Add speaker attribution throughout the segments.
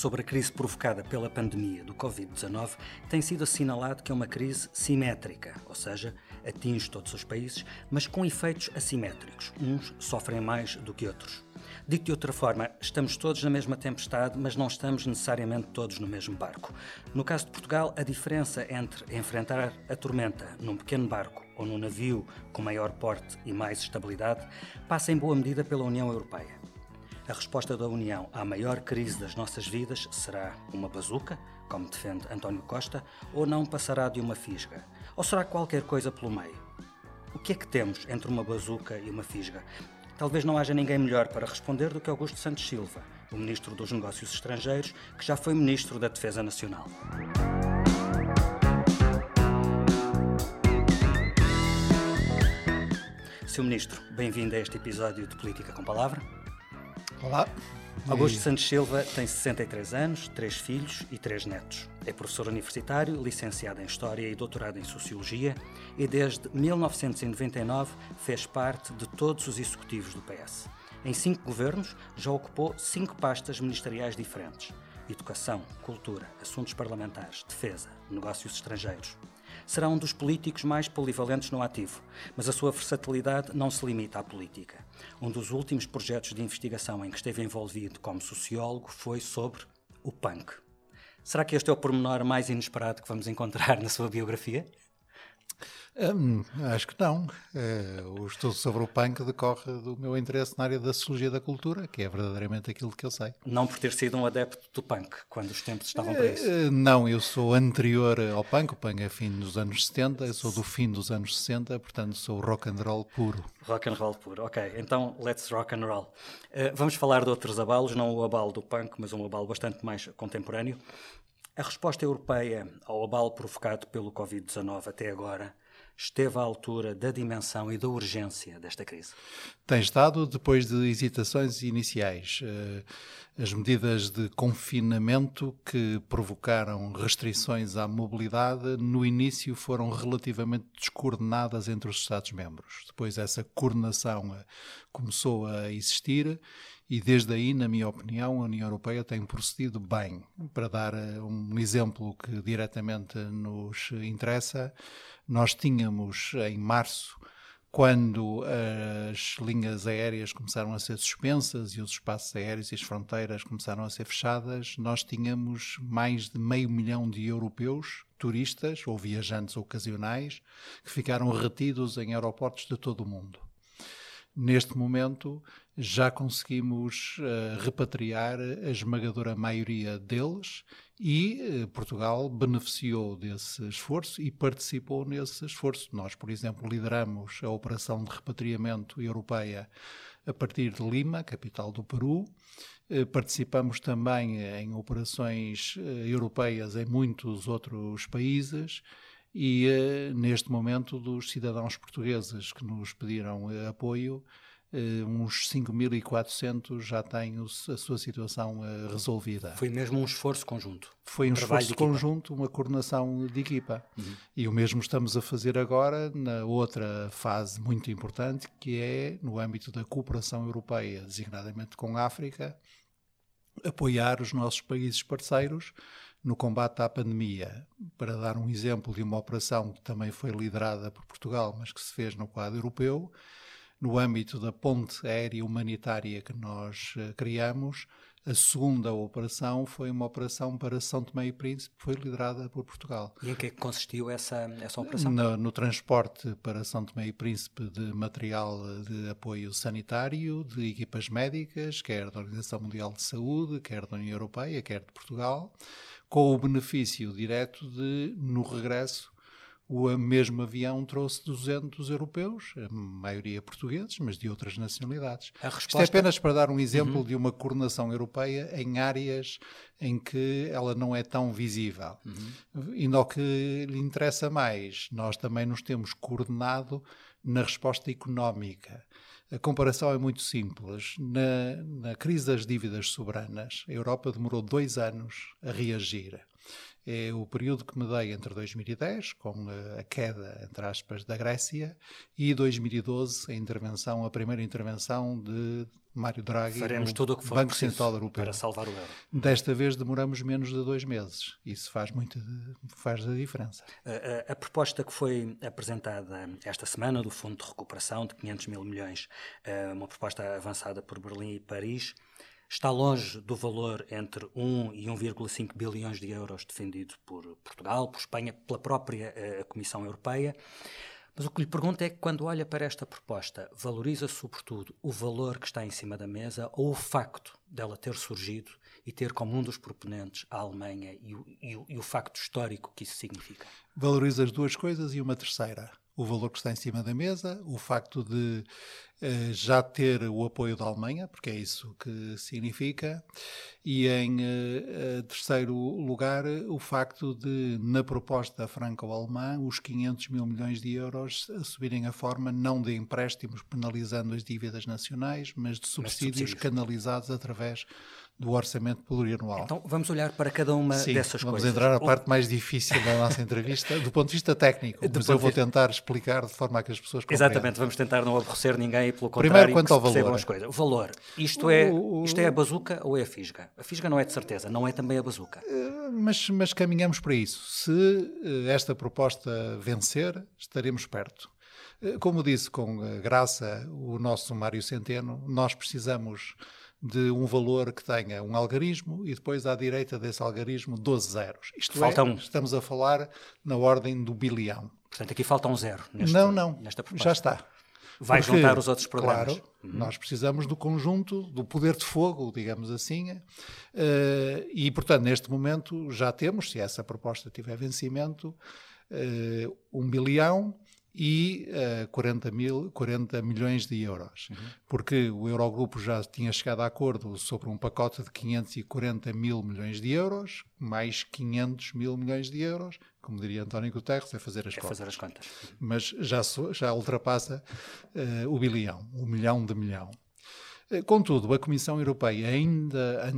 Speaker 1: sobre a crise provocada pela pandemia do Covid-19, tem sido assinalado que é uma crise simétrica, ou seja, atinge todos os países, mas com efeitos assimétricos. Uns sofrem mais do que outros. Dito de outra forma, estamos todos na mesma tempestade, mas não estamos necessariamente todos no mesmo barco. No caso de Portugal, a diferença entre enfrentar a tormenta num pequeno barco ou num navio com maior porte e mais estabilidade passa em boa medida pela União Europeia. A resposta da União à maior crise das nossas vidas será uma bazuca, como defende António Costa, ou não passará de uma fisga? Ou será qualquer coisa pelo meio? O que é que temos entre uma bazuca e uma fisga? Talvez não haja ninguém melhor para responder do que Augusto Santos Silva, o Ministro dos Negócios Estrangeiros, que já foi Ministro da Defesa Nacional. Sr. Ministro, bem-vindo a este episódio de Política com Palavra.
Speaker 2: Olá.
Speaker 1: Augusto Santos Silva tem 63 anos, três filhos e três netos. É professor universitário, licenciado em História e doutorado em Sociologia e desde 1999 fez parte de todos os executivos do PS. Em cinco governos já ocupou cinco pastas ministeriais diferentes: Educação, Cultura, Assuntos Parlamentares, Defesa, Negócios Estrangeiros será um dos políticos mais polivalentes no ativo, mas a sua versatilidade não se limita à política. Um dos últimos projetos de investigação em que esteve envolvido como sociólogo foi sobre o punk. Será que este é o pormenor mais inesperado que vamos encontrar na sua biografia?
Speaker 2: Hum, acho que não. É, o estudo sobre o punk decorre do meu interesse na área da sociologia da cultura, que é verdadeiramente aquilo que eu sei.
Speaker 1: Não por ter sido um adepto do punk, quando os tempos estavam para isso?
Speaker 2: É, não, eu sou anterior ao punk. O punk é fim dos anos 70, eu sou do fim dos anos 60, portanto sou rock and roll puro.
Speaker 1: Rock and roll puro, ok. Então, let's rock and roll. Uh, vamos falar de outros abalos, não o abalo do punk, mas um abalo bastante mais contemporâneo. A resposta europeia ao abalo provocado pelo Covid-19 até agora esteve à altura da dimensão e da urgência desta crise?
Speaker 2: Tem estado, depois de hesitações iniciais. Eh, as medidas de confinamento que provocaram restrições à mobilidade, no início foram relativamente descoordenadas entre os Estados-membros. Depois, essa coordenação eh, começou a existir e desde aí, na minha opinião, a União Europeia tem procedido bem. Para dar eh, um exemplo que diretamente nos interessa, nós tínhamos em março, quando as linhas aéreas começaram a ser suspensas e os espaços aéreos e as fronteiras começaram a ser fechadas, nós tínhamos mais de meio milhão de europeus, turistas ou viajantes ocasionais, que ficaram retidos em aeroportos de todo o mundo. Neste momento, já conseguimos uh, repatriar a esmagadora maioria deles e uh, Portugal beneficiou desse esforço e participou nesse esforço. Nós, por exemplo, lideramos a operação de repatriamento europeia a partir de Lima, capital do Peru. Uh, participamos também em operações europeias em muitos outros países e neste momento dos cidadãos portugueses que nos pediram apoio Uh, uns 5.400 já têm a sua situação uh, resolvida.
Speaker 1: Foi mesmo um esforço conjunto.
Speaker 2: Foi um, um esforço conjunto, uma coordenação de equipa. Uhum. E o mesmo estamos a fazer agora na outra fase muito importante, que é no âmbito da cooperação europeia, designadamente com a África, apoiar os nossos países parceiros no combate à pandemia. Para dar um exemplo de uma operação que também foi liderada por Portugal, mas que se fez no quadro europeu, no âmbito da ponte aérea humanitária que nós uh, criamos, a segunda operação foi uma operação para São Tomé e Príncipe, que foi liderada por Portugal.
Speaker 1: E em que é consistiu essa, essa operação?
Speaker 2: No, no, transporte para São Tomé e Príncipe de material de apoio sanitário, de equipas médicas, quer da Organização Mundial de Saúde, quer da União Europeia, quer de Portugal, com o benefício direto de, no regresso, o mesmo avião trouxe 200 europeus, a maioria portugueses, mas de outras nacionalidades. Resposta... Isto é apenas para dar um exemplo uhum. de uma coordenação europeia em áreas em que ela não é tão visível. Uhum. E no que lhe interessa mais, nós também nos temos coordenado na resposta económica. A comparação é muito simples. Na, na crise das dívidas soberanas, a Europa demorou dois anos a reagir. É o período que me dei entre 2010, com a queda, entre aspas, da Grécia, e 2012, a intervenção, a primeira intervenção de Mário Draghi,
Speaker 1: Faremos tudo o que for
Speaker 2: Banco Central Europeu.
Speaker 1: para salvar o euro.
Speaker 2: Desta vez demoramos menos de dois meses. Isso faz muito faz a diferença.
Speaker 1: A, a, a, proposta que foi apresentada esta semana do Fundo de Recuperação de 500 mil milhões, eh, uma proposta avançada por Berlim e Paris, está longe do valor entre 1 e 1,5 bilhões de euros defendido por Portugal, por Espanha, pela própria eh, Comissão Europeia. Mas o que lhe pergunto é que, quando olha para esta proposta, valoriza sobretudo o valor que está em cima da mesa ou o facto dela ter surgido e ter como um dos proponentes a Alemanha e o, e o, e o facto histórico que isso significa?
Speaker 2: Valoriza as duas coisas e uma terceira o valor que está em cima da mesa, o facto de já ter o apoio da Alemanha, porque é isso que significa, e em uh, terceiro lugar, o facto de, na proposta franco-alemã, os 500 mil milhões de euros subirem a forma não de empréstimos penalizando as dívidas nacionais, mas de subsídios, mas subsídios. canalizados através do orçamento plurianual.
Speaker 1: Então vamos olhar para cada uma
Speaker 2: Sim,
Speaker 1: dessas
Speaker 2: vamos
Speaker 1: coisas.
Speaker 2: Vamos entrar na parte mais difícil da nossa entrevista, do ponto de vista técnico, mas eu vou tentar explicar de forma a que as pessoas compreendam.
Speaker 1: Exatamente, vamos tentar não aborrecer ninguém e pelo contrário Primeiro, quanto ao valor. as coisas. O valor, isto é, isto é a bazuca ou é a fisga? A fisga não é de certeza, não é também a bazuca.
Speaker 2: Eh, mas, mas caminhamos para isso. Se eh, esta proposta vencer, estaremos perto. Eh, como disse com graça o nosso Mário Centeno, nós precisamos de um valor que tenha um algarismo e depois à direita desse algarismo 12 zeros. Isto falta é, um. estamos a falar na ordem do bilhão.
Speaker 1: Portanto, aqui falta um zero neste,
Speaker 2: não, não,
Speaker 1: nesta proposta.
Speaker 2: Já está.
Speaker 1: Vai Porque, juntar os outros programas.
Speaker 2: Claro, uhum. nós precisamos do conjunto, do poder de fogo, digamos assim, uh, e, portanto, neste momento já temos, se essa proposta tiver vencimento, uh, um bilhão e uh, 40, mil, 40 milhões de euros. Uhum. Porque o Eurogrupo já tinha chegado a acordo sobre um pacote de 540 mil milhões de euros, mais 500 mil milhões de euros, como diria António Guterres, é fazer as
Speaker 1: é
Speaker 2: contas.
Speaker 1: fazer as contas.
Speaker 2: Mas já, já ultrapassa uh, o bilhão, o milhão de milhão. Contudo, a Comissão Europeia ainda,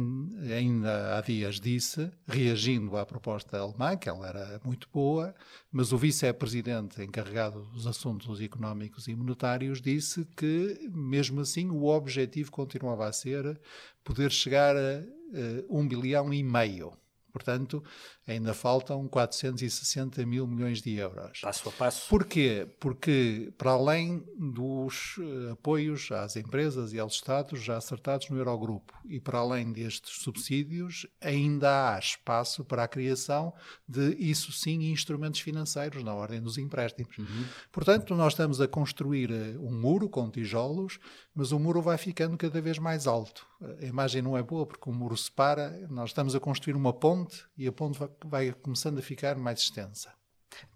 Speaker 2: ainda há dias disse, reagindo à proposta alemã, que ela era muito boa, mas o vice-presidente encarregado dos assuntos económicos e monetários disse que, mesmo assim, o objetivo continuava a ser poder chegar a, a um bilhão e meio. Portanto, ainda faltam 460 mil milhões de euros.
Speaker 1: Passo a passo.
Speaker 2: Porquê? Porque, para além dos eh, apoios às empresas e aos Estados já acertados no Eurogrupo e para além destes subsídios, ainda há espaço para a criação de, isso sim, instrumentos financeiros na ordem dos empréstimos. Uhum. Portanto, nós estamos a construir eh, um muro com tijolos, mas o muro vai ficando cada vez mais alto. A imagem não é boa porque o muro separa, nós estamos a construir uma ponte e a ponte vai, começando a ficar mais extensa.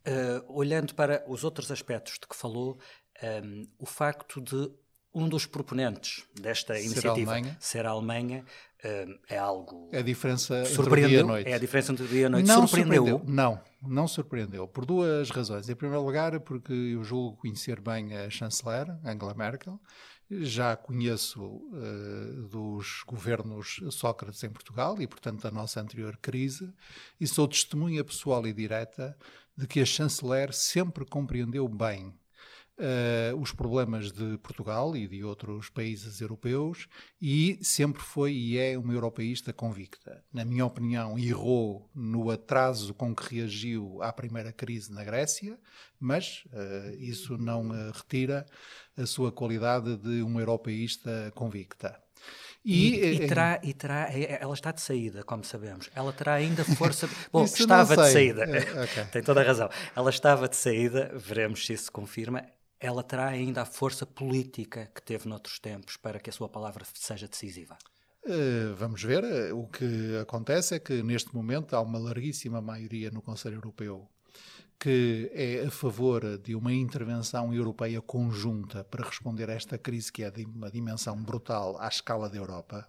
Speaker 1: Uh, olhando para os outros aspectos de que falou, um, ehm, o facto de um dos proponentes desta ser iniciativa
Speaker 2: Alemanha.
Speaker 1: ser a Alemanha uh, é algo
Speaker 2: é a diferença
Speaker 1: surpreendeu
Speaker 2: entre dia e noite.
Speaker 1: É a diferença entre dia e noite.
Speaker 2: Não
Speaker 1: surpreendeu?
Speaker 2: surpreendeu? Não, não surpreendeu. Por duas razões. Em primeiro lugar, porque eu julgo conhecer bem a chanceler, Angela Merkel, já conheço uh, dos governos Sócrates em Portugal e, portanto, da nossa anterior crise, e sou testemunha pessoal e direta de que a chanceler sempre compreendeu bem uh, os problemas de Portugal e de outros países europeus e sempre foi e é uma europeísta convicta. Na minha opinião, errou no atraso com que reagiu à primeira crise na Grécia, mas uh, isso não uh, retira a sua qualidade de uma europeísta convicta.
Speaker 1: E, e, e, terá, e terá, ela está de saída, como sabemos. Ela terá ainda força. Bom, estava de saída. É, okay. Tem toda a razão. Ela estava de saída, veremos se isso se confirma ela terá ainda a força política que teve noutros tempos para que a sua palavra seja decisiva?
Speaker 2: Uh, vamos ver. Eh, o que acontece é que neste momento há uma larguíssima maioria no Conselho Europeu que é a favor de uma intervenção europeia conjunta para responder a esta crise que é de uma dimensão brutal à escala da Europa.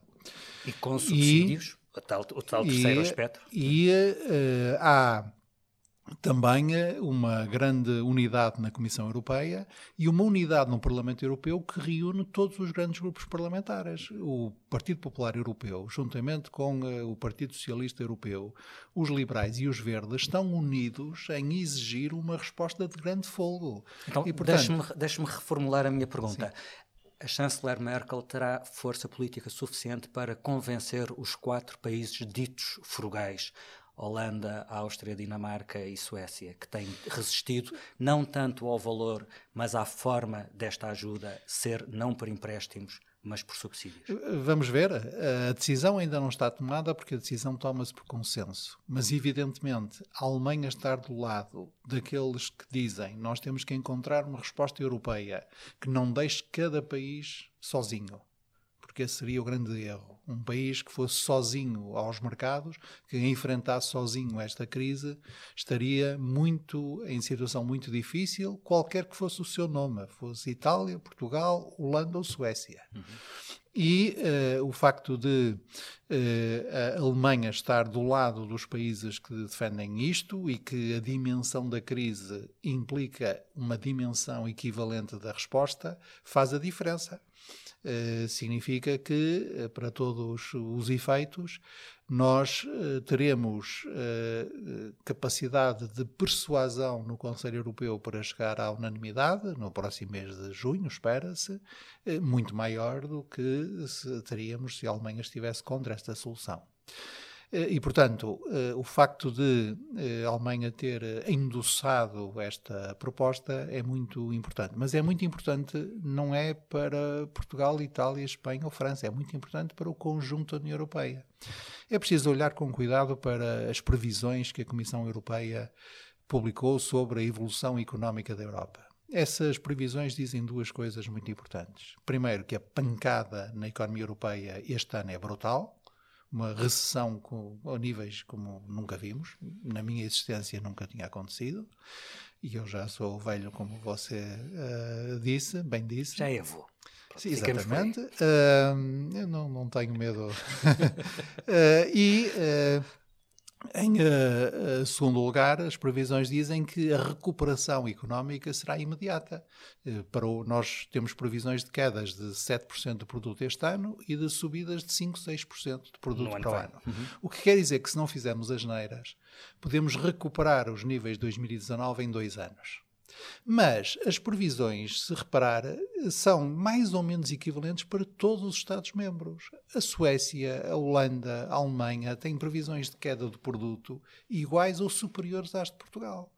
Speaker 1: E com subsídios, e, o tal, o tal terceiro e, aspecto.
Speaker 2: E uh, há também uma grande unidade na Comissão Europeia e uma unidade no Parlamento Europeu que reúne todos os grandes grupos parlamentares. O Partido Popular Europeu, juntamente com eh, o Partido Socialista Europeu, os liberais e os verdes, estão unidos em exigir uma resposta de grande fogo.
Speaker 1: Então, deixe-me deixe reformular a minha pergunta. Sim. A chanceler Merkel terá força política suficiente para convencer os quatro países ditos frugais Holanda, Áustria, Dinamarca e Suécia, que têm resistido não tanto ao valor, mas à forma desta ajuda ser não por empréstimos, mas por subsídios.
Speaker 2: Vamos ver. A decisão ainda não está tomada porque a decisão toma-se por consenso. Mas, evidentemente, a Alemanha estar do lado daqueles que dizem nós temos que encontrar uma resposta europeia que não deixe cada país sozinho porque esse seria o grande erro. Um país que fosse sozinho aos mercados, que enfrentasse sozinho esta crise, estaria muito em situação muito difícil, qualquer que fosse o seu nome, fosse Itália, Portugal, Holanda ou Suécia. Uhum. E uh, o facto de uh, a Alemanha estar do lado dos países que defendem isto e que a dimensão da crise implica uma dimensão equivalente da resposta, faz a diferença. Eh, significa que, eh, para todos os efeitos, nós uh, teremos capacidade de persuasão no Conselho Europeu para chegar à unanimidade, no próximo mês de junho, espera-se, muito maior do que teríamos se a Alemanha estivesse contra esta solução. Eh, e, portanto, eh, o facto de eh, a Alemanha ter endossado esta proposta é muito importante. Mas é muito importante, não é para Portugal, Itália, Espanha ou França, é muito importante para o conjunto da União Europeia. É preciso olhar com cuidado para as previsões que a Comissão Europeia publicou sobre a evolução económica da Europa. Essas previsões dizem duas coisas muito importantes. Primeiro, que a pancada na economia europeia este ano é brutal, uma recessão com, a níveis como nunca vimos. Na minha existência nunca tinha acontecido. E eu já sou velho, como você uh, disse, bem disse.
Speaker 1: Já é avô.
Speaker 2: Sim, exatamente. Uh, eu não, não tenho medo. uh, e em uh, segundo lugar, as previsões dizem que a recuperação económica será imediata. Uh, para o, nós temos previsões de quedas de 7% do produto este ano e de subidas de 5, 6% de produto no para o ano. Uhum. O que quer dizer que se não fizermos as neiras, podemos recuperar os níveis de 2019 em dois anos. Mas as previsões, se reparar, são mais ou menos equivalentes para todos os Estados-membros. A Suécia, a Holanda, a Alemanha têm previsões de queda do produto iguais ou superiores às de Portugal.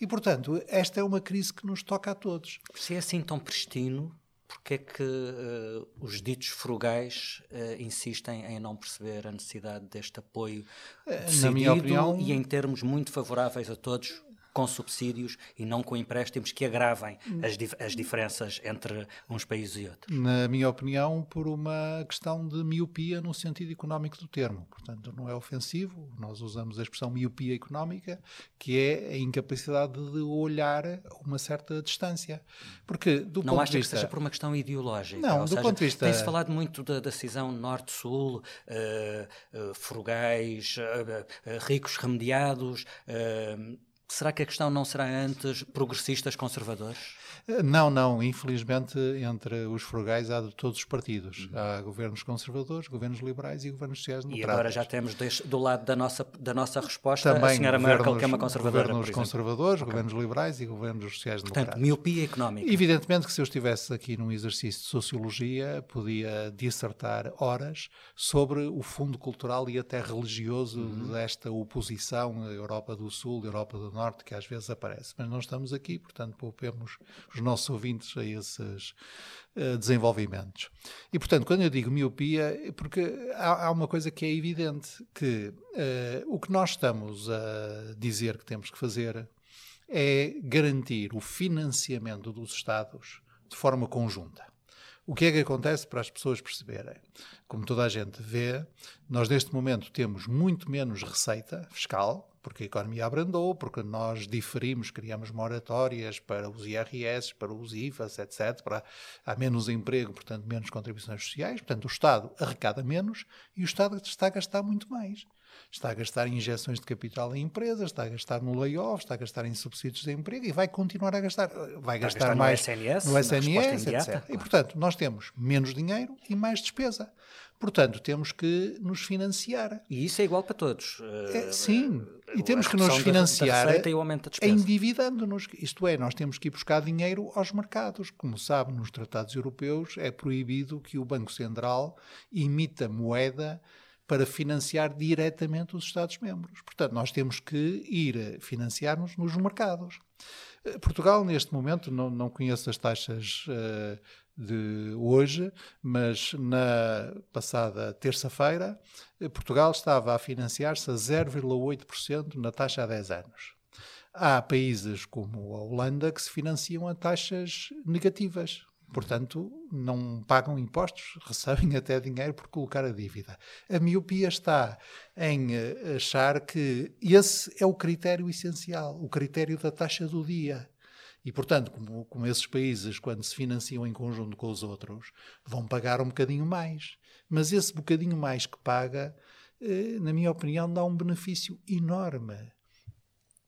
Speaker 2: E, portanto, esta é uma crise que nos toca a todos.
Speaker 1: Se é assim tão pristino, porque é que uh, os ditos frugais uh, insistem em não perceber a necessidade deste apoio decidido Na minha opinião, e em termos muito favoráveis a todos com subsídios e não com empréstimos que agravem as, dif as diferenças entre uns países e outros?
Speaker 2: Na minha opinião, por uma questão de miopia no sentido económico do termo. Portanto, não é ofensivo, nós usamos a expressão miopia económica, que é a incapacidade de olhar uma certa distância. Porque, do
Speaker 1: não
Speaker 2: ponto
Speaker 1: acha
Speaker 2: de vista...
Speaker 1: que seja por uma questão ideológica?
Speaker 2: Não, do
Speaker 1: seja,
Speaker 2: ponto de vista...
Speaker 1: Tem-se falado muito da decisão norte-sul, uh, uh, frugais, uh, ricos remediados, Será que a questão não será antes progressistas conservadores?
Speaker 2: Não, não. Infelizmente, entre os frugais há de todos os partidos. Uhum. Há governos conservadores, governos liberais e governos sociais-democratas.
Speaker 1: E agora já temos do lado da nossa, da nossa resposta Também a senhora Merkel, que é uma conservadora.
Speaker 2: Governos conservadores, okay. governos liberais e governos sociais-democratas.
Speaker 1: Portanto, miopia económica.
Speaker 2: Evidentemente que se eu estivesse aqui num exercício de sociologia, podia dissertar horas sobre o fundo cultural e até religioso uhum. desta oposição Europa do Sul, Europa do Norte, que às vezes aparece. Mas não estamos aqui, portanto, poupemos os nossos ouvintes a esses uh, desenvolvimentos. E, portanto, quando eu digo miopia, é porque há, há uma coisa que é evidente, que uh, o que nós estamos a dizer que temos que fazer é garantir o financiamento dos Estados de forma conjunta. O que é que acontece para as pessoas perceberem? Como toda a gente vê, nós neste momento temos muito menos receita fiscal, porque a economia abrandou, porque nós diferimos, criamos moratórias para os IRS, para os IVAs, etc. Para, há menos emprego, portanto, menos contribuições sociais. Portanto, o Estado arrecada menos e o Estado está a gastar muito mais. Está a gastar em injeções de capital em empresas, está a gastar no layoff, está a gastar em subsídios de emprego e vai continuar a gastar. Vai gastar, gastar mais
Speaker 1: no SNS,
Speaker 2: no SNS etc. Claro. E, portanto, nós temos menos dinheiro e mais despesa. Portanto, temos que nos financiar.
Speaker 1: E isso é igual para todos.
Speaker 2: É, sim, e temos que nos financiar endividando-nos. Isto é, nós temos que ir buscar dinheiro aos mercados. Como sabe, nos tratados europeus é proibido que o Banco Central imita moeda para financiar diretamente os Estados-membros. Portanto, nós temos que ir financiar-nos nos mercados. Eh, Portugal, neste momento, não, não conheço as taxas uh, de hoje, mas na passada terça-feira, eh, Portugal estava a financiar-se a 0,8% na taxa há 10 anos. Há países como a Holanda que se financiam a taxas negativas, Portanto, não pagam impostos, recebem até dinheiro por colocar a dívida. A miopia está em eh, achar que esse é o critério essencial, o critério da taxa do dia. E, portanto, como, como esses países, quando se financiam em conjunto com os outros, vão pagar um bocadinho mais. Mas esse bocadinho mais que paga, eh, na minha opinião, dá um benefício enorme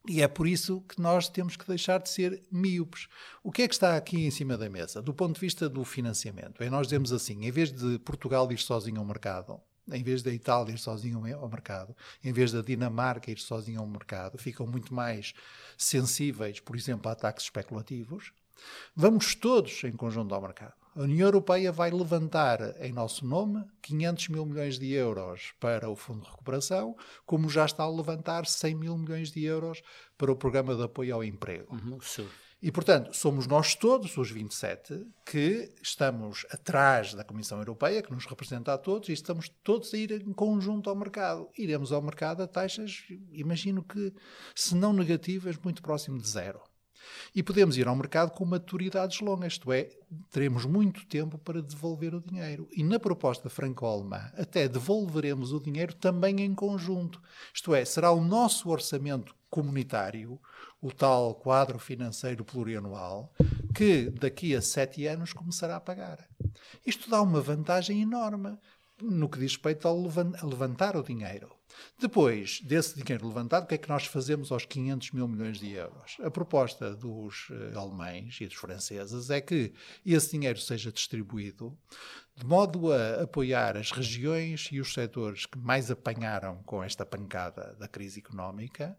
Speaker 2: e é por isso que nós temos que deixar de ser míopes. O que é que está aqui em cima da mesa? Do ponto de vista do financiamento, é nós dizemos assim: em vez de Portugal ir sozinho ao mercado, em vez da Itália ir sozinho ao mercado, em vez da Dinamarca ir sozinho ao mercado, ficam muito mais sensíveis, por exemplo, a ataques especulativos. Vamos todos em conjunto ao mercado. A União Europeia vai levantar em nosso nome 500 mil milhões de euros para o Fundo de Recuperação, como já está a levantar 100 mil milhões de euros para o Programa de Apoio ao Emprego.
Speaker 1: Uhum,
Speaker 2: e, portanto, somos nós todos, os 27, que estamos atrás da Comissão Europeia, que nos representa a todos, e estamos todos a ir em conjunto ao mercado. Iremos ao mercado a taxas, imagino que, se não negativas, muito próximo de zero. E podemos ir ao mercado com maturidades longas, isto é, teremos muito tempo para devolver o dinheiro. E na proposta franco-alemã, até devolveremos o dinheiro também em conjunto. Isto é, será o nosso orçamento comunitário, o tal quadro financeiro plurianual, que daqui a sete anos começará a pagar. Isto dá uma vantagem enorme no que diz respeito a levantar o dinheiro. Depois desse dinheiro levantado, o que é que nós fazemos aos 500 mil milhões de euros? A proposta dos uh, alemães e dos franceses é que esse dinheiro seja distribuído de modo a apoiar as regiões e os setores que mais apanharam com esta pancada da crise económica,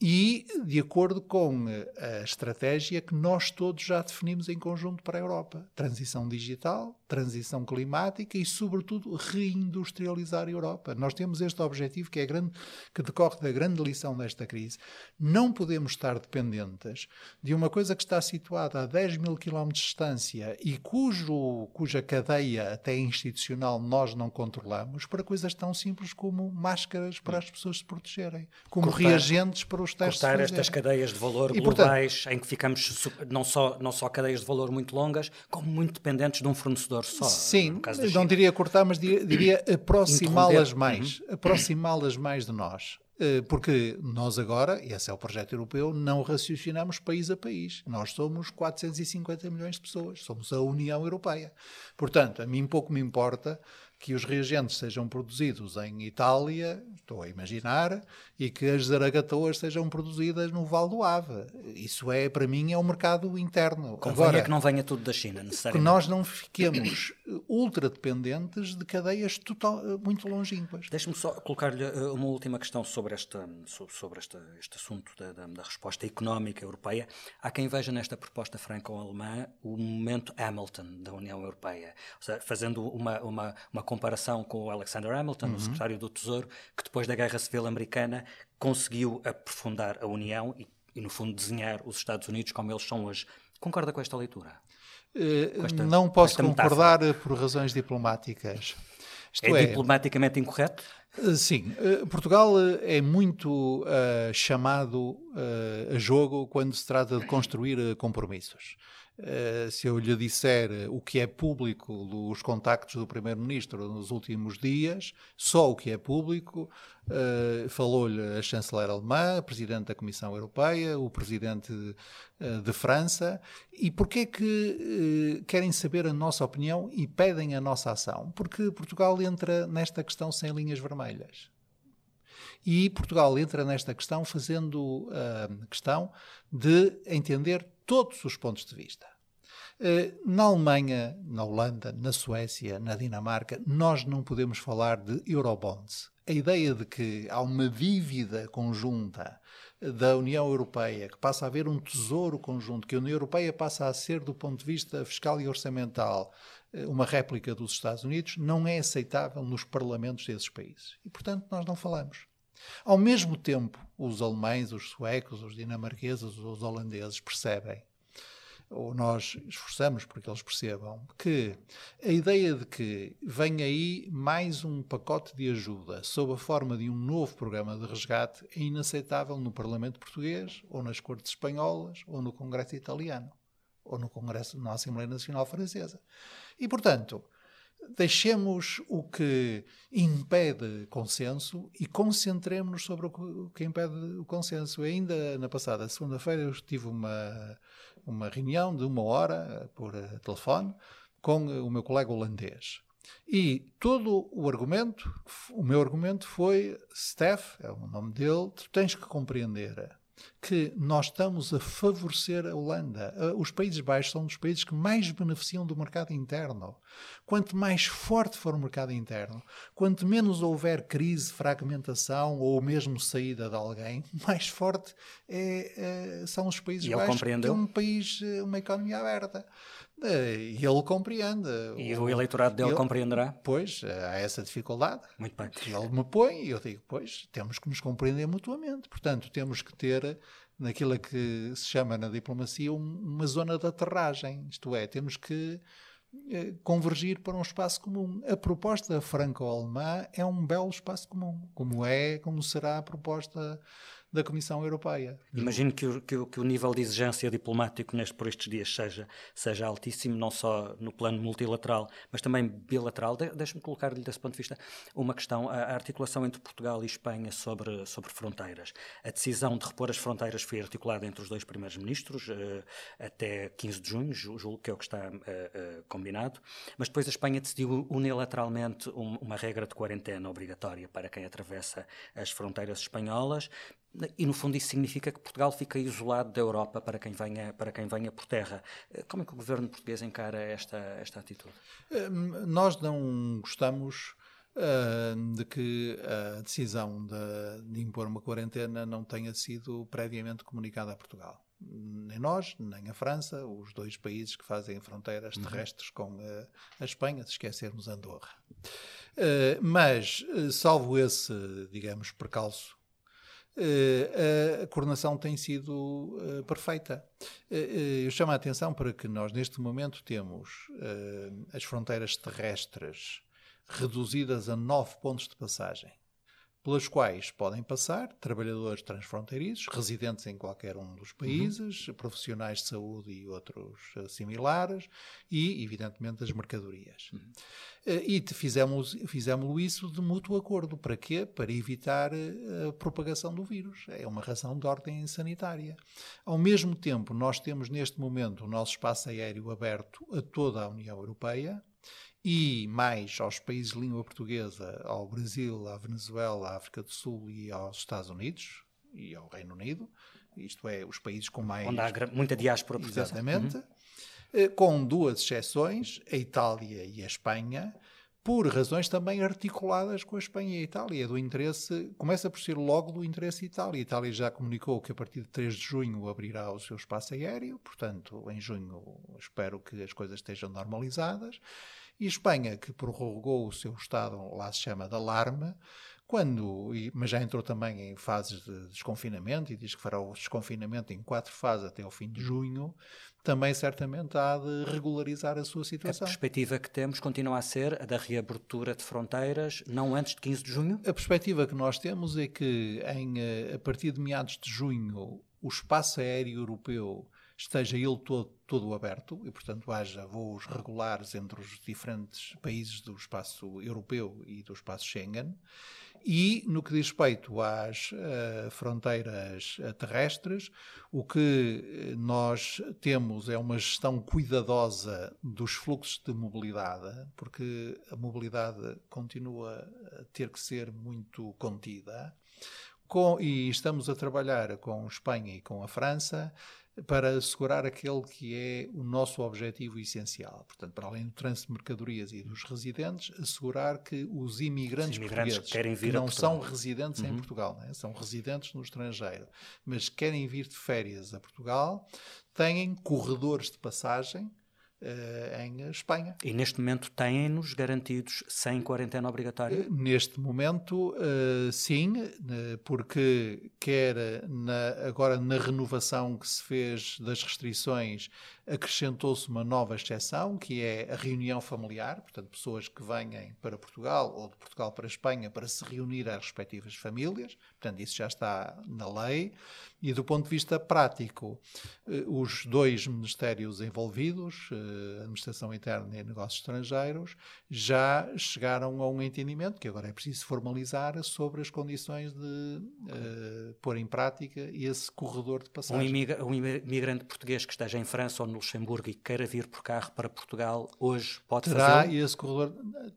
Speaker 2: e de acordo com eh, a estratégia que nós todos já definimos em conjunto para a Europa: transição digital, transição climática e, sobretudo, reindustrializar a Europa. Nós temos este objetivo que é grande, que decorre da grande lição desta crise. Não podemos estar dependentes de uma coisa que está situada a 10 mil quilómetros de distância e cujo, cuja cadeia até institucional nós não controlamos para coisas tão simples como máscaras para as pessoas se protegerem, como Cortar. reagentes para os testes.
Speaker 1: Cortar estas cadeias de valor e, globais portanto, em que ficamos não só, não só cadeias de valor muito longas, como muito dependentes de um fornecedor só.
Speaker 2: Sim, não diria cortar, mas diria, diria aproximá-las mais, uhum. aproximá-las mais de nós. Eh, porque nós agora, e esse é o projeto europeu, não raciocinamos país a país. Nós somos 450 milhões de pessoas, somos a União Europeia. Portanto, a mim pouco me importa que os reagentes sejam produzidos em Itália, estou a imaginar, e que as zaragatoas sejam produzidas no Val do Ave. Isso é, para mim, é um mercado interno.
Speaker 1: Convenha Agora, que não venha tudo da China, necessariamente.
Speaker 2: Que nós não fiquemos ultra dependentes de cadeias total, muito longínquas.
Speaker 1: Deixe-me só colocar-lhe eh, uma última questão sobre, esta, sobre esta, este assunto da, da, da, resposta económica europeia. Há quem veja nesta proposta franco-alemã o momento Hamilton da União Europeia, seja, fazendo uma, uma, uma comparação com o Alexander Hamilton, uhum. o secretário do Tesouro, que depois da Guerra Civil Americana conseguiu aprofundar a União e, e, no fundo, desenhar os Estados Unidos como eles são hoje. Concorda com esta leitura?
Speaker 2: Uh, esta, não posso concordar metáfora? por razões diplomáticas.
Speaker 1: Isto é, é diplomaticamente incorreto?
Speaker 2: Eh, sim, eh, Portugal é muito uh, chamado uh, a jogo quando se trata de construir compromissos. Uh, se eu lhe disser o que é público dos contactos do Primeiro-Ministro nos últimos dias, só o que é público, uh, falou-lhe a chanceler alemã, a Presidente da Comissão Europeia, o Presidente de França. E porquê que querem saber a nossa opinião e pedem a nossa ação? Porque Portugal entra nesta questão sem linhas vermelhas. E Portugal entra nesta questão fazendo a questão de entender todos os pontos de vista. Uh, na Alemanha, na Holanda, na Suécia, na Dinamarca, nós não podemos falar de Eurobonds. A ideia de que há uma dívida conjunta da União Europeia, que passa a haver um tesouro conjunto, que a União Europeia passa a ser, do ponto de vista fiscal e orçamental, uh, uma réplica dos Estados Unidos, não é aceitável nos parlamentos desses países. E, portanto, nós não falamos. Ao mesmo tempo, os alemães, os suecos, os dinamarqueses, os holandeses percebem, ou nós esforçamos para que eles percebam, que a ideia de que vem aí mais um pacote de ajuda sob a forma de um novo programa de resgate é inaceitável no Parlamento Português, ou nas Cortes Espanholas, ou no Congresso Italiano, ou no Congresso, na Assembleia Nacional Francesa. E, portanto, deixemos o que impede consenso e concentremos-nos sobre o que impede o consenso. Ainda na passada segunda-feira eu tive uma, uma reunião de uma hora por eh, telefone com o meu colega holandês. E todo o argumento, o meu argumento foi: Steph, é o nome dele, tu tens que compreender que nós estamos a favorecer a Holanda. Os Países Baixos são dos países que mais beneficiam do mercado interno. Quanto mais forte for o mercado interno, quanto menos houver crise, fragmentação ou mesmo saída de alguém, mais forte é, é, são os Países
Speaker 1: e
Speaker 2: Baixos,
Speaker 1: que
Speaker 2: é um país, uma economia aberta. E ele compreende.
Speaker 1: E o eleitorado dele ele, compreenderá?
Speaker 2: Pois, há essa dificuldade.
Speaker 1: Muito bem.
Speaker 2: Ele me põe e eu digo, pois, temos que nos compreender mutuamente. Portanto, temos que ter, naquilo que se chama na diplomacia, uma zona de aterragem. Isto é, temos que eh, convergir para um espaço comum. A proposta franco-alemã é um belo espaço comum, como é, como será a proposta da Comissão Europeia.
Speaker 1: Imagino que o, que, o, que o, nível de exigência diplomático neste, por estes dias seja, seja altíssimo, não só no plano multilateral, mas também bilateral. De, Deixe-me colocar-lhe, desse ponto de vista, uma questão. A, a, articulação entre Portugal e Espanha sobre, sobre fronteiras. A decisão de repor as fronteiras foi articulada entre os dois primeiros ministros uh, até 15 de junho, julgo que é o que está uh, uh, combinado, mas depois a Espanha decidiu unilateralmente um, uma regra de quarentena obrigatória para quem atravessa as fronteiras espanholas e, no fundo, isso significa que Portugal fica isolado da Europa para quem venha, para quem venha por terra. Eh, como é que o governo português encara esta, esta atitude?
Speaker 2: Hum, nós não gostamos uh, de que a decisão de, de, impor uma quarentena não tenha sido previamente comunicada a Portugal. Nem nós, nem a França, os dois países que fazem fronteiras uhum. terrestres com a, a Espanha, se esquecermos Andorra. Uh, mas, salvo esse, digamos, percalço a coordenação tem sido uh, perfeita. Uh, eu chamo a atenção para que nós, neste momento, temos as fronteiras terrestres reduzidas a nove pontos de passagem pelas quais podem passar trabalhadores transfronteiriços, residentes em qualquer um dos países, uhum. profissionais de saúde e outros uh, similares, e, evidentemente, as mercadorias. Uhum. Uh, e fizemos, fizemos isso de mútuo acordo. Para quê? Para evitar uh, a propagação do vírus. É uma razão de ordem sanitária. Ao mesmo tempo, nós temos neste momento o nosso espaço aéreo aberto a toda a União Europeia, e mais aos países de língua portuguesa, ao Brasil, à Venezuela, à África do Sul e aos Estados Unidos e ao Reino Unido, isto é, os países com mais.
Speaker 1: Onde há muita diáspora
Speaker 2: portuguesa. Exatamente. Uhum. Eh, com duas exceções, a Itália e a Espanha, por razões também articuladas com a Espanha e a Itália, do interesse, começa por ser logo do interesse Itália. A Itália já comunicou que a partir de 3 de junho abrirá o seu espaço aéreo, portanto, em junho espero que as coisas estejam normalizadas. E Espanha, que prorrogou o seu estado, lá se chama de alarme, quando, mas já entrou também em fases de desconfinamento e diz que fará o desconfinamento em quatro fases até ao fim de junho, também certamente há de regularizar a sua situação.
Speaker 1: A perspectiva que temos continua a ser a da reabertura de fronteiras, não antes de 15 de junho?
Speaker 2: A perspectiva que nós temos é que em, eh, a partir de meados de junho o espaço aéreo europeu esteja ele todo, todo aberto e, portanto, haja voos regulares entre os diferentes países do espaço europeu e do espaço Schengen. E, no que diz respeito às uh, fronteiras uh, terrestres, o que nós temos é uma gestão cuidadosa dos fluxos de mobilidade, porque a mobilidade continua a ter que ser muito contida. Com, e estamos a trabalhar com Espanha e com a França para assegurar aquele que é o nosso objetivo essencial. Portanto, para além do trânsito de mercadorias e dos residentes, assegurar que os imigrantes, os imigrantes portugueses, que, que não são residentes uhum. em Portugal, né? são residentes no estrangeiro, mas querem vir de férias a Portugal, têm corredores de passagem Uh, em Espanha.
Speaker 1: E neste momento têm-nos garantidos sem quarentena obrigatória?
Speaker 2: Uh, neste momento, uh, sim, porque quer na, agora na renovação que se fez das restrições, acrescentou-se uma nova exceção, que é a reunião familiar, portanto, pessoas que venham para Portugal ou de Portugal para a Espanha para se reunir às respectivas famílias, portanto, isso já está na lei. E do ponto de vista prático, eh, os dois ministérios envolvidos, eh, Administração Interna e Negócios Estrangeiros, já chegaram a um entendimento, que agora é preciso formalizar, sobre as condições de uh, pôr em prática esse corredor de passagem.
Speaker 1: Um, imigrante português que esteja em França ou no Luxemburgo e queira vir por carro para Portugal, hoje pode
Speaker 2: terá
Speaker 1: fazer?
Speaker 2: Esse corredor,